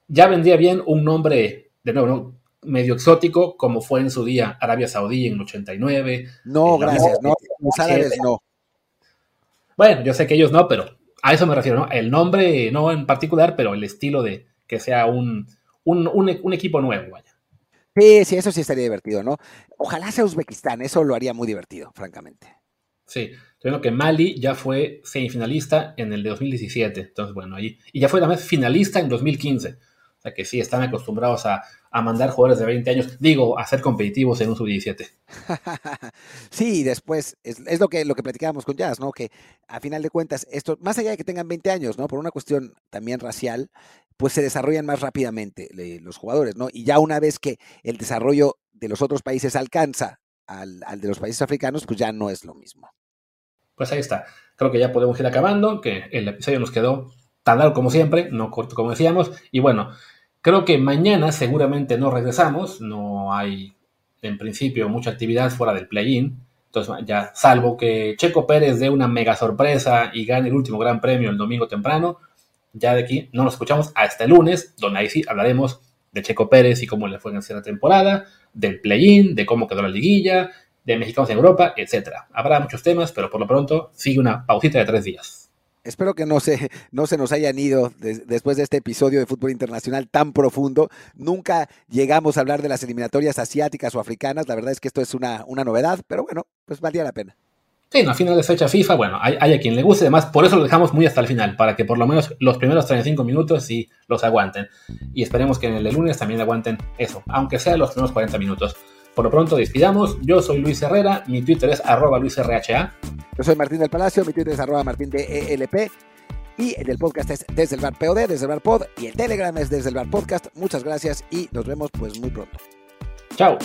Speaker 2: ya vendría bien un nombre, de nuevo, medio exótico, como fue en su día Arabia Saudí en el 89.
Speaker 1: No, gracias, no, los árabes no.
Speaker 2: Bueno, yo sé que ellos no, pero a eso me refiero, ¿no? El nombre no en particular, pero el estilo de que sea un, un, equipo nuevo, vaya.
Speaker 1: Sí, sí, eso sí estaría divertido, ¿no? Ojalá sea Uzbekistán, eso lo haría muy divertido, francamente.
Speaker 2: Sí, creo que Mali ya fue semifinalista en el de 2017, entonces bueno, ahí, y ya fue también finalista en 2015, o sea que sí, están acostumbrados a, a mandar jugadores de 20 años, digo, a ser competitivos en un sub-17.
Speaker 1: sí, después es, lo que lo que platicábamos con Jazz, ¿no? Que a final de cuentas, esto, más allá de que tengan 20 años, ¿no? Por una cuestión también racial, pues se desarrollan más rápidamente los jugadores, ¿no? Y ya una vez que el desarrollo de los otros países alcanza al, al de los países africanos, pues ya no es lo mismo.
Speaker 2: Pues ahí está. Creo que ya podemos ir acabando, que el episodio nos quedó tan largo como siempre, no corto como decíamos, y bueno, Creo que mañana seguramente no regresamos, no hay en principio mucha actividad fuera del play-in. Entonces, ya salvo que Checo Pérez dé una mega sorpresa y gane el último gran premio el domingo temprano, ya de aquí no nos escuchamos hasta el lunes, donde ahí sí hablaremos de Checo Pérez y cómo le fue en la temporada, del play-in, de cómo quedó la liguilla, de mexicanos en Europa, etc. Habrá muchos temas, pero por lo pronto sigue una pausita de tres días.
Speaker 1: Espero que no se, no se nos hayan ido después de este episodio de fútbol internacional tan profundo. Nunca llegamos a hablar de las eliminatorias asiáticas o africanas. La verdad es que esto es una, una novedad, pero bueno, pues valía la pena.
Speaker 2: Sí, no, a final de fecha FIFA, bueno, hay, a quien le guste, además por eso lo dejamos muy hasta el final, para que por lo menos los primeros 35 minutos sí los aguanten. Y esperemos que en el de lunes también aguanten eso, aunque sea los primeros 40 minutos. Por lo pronto, despidamos. Yo soy Luis Herrera, mi Twitter es arroba luisrha.
Speaker 1: Yo soy Martín del Palacio, mi Twitter es arroba martín de ELP. Y el podcast es desde el bar POD, desde el bar pod. Y el Telegram es desde el bar podcast. Muchas gracias y nos vemos pues muy pronto.
Speaker 2: Chao.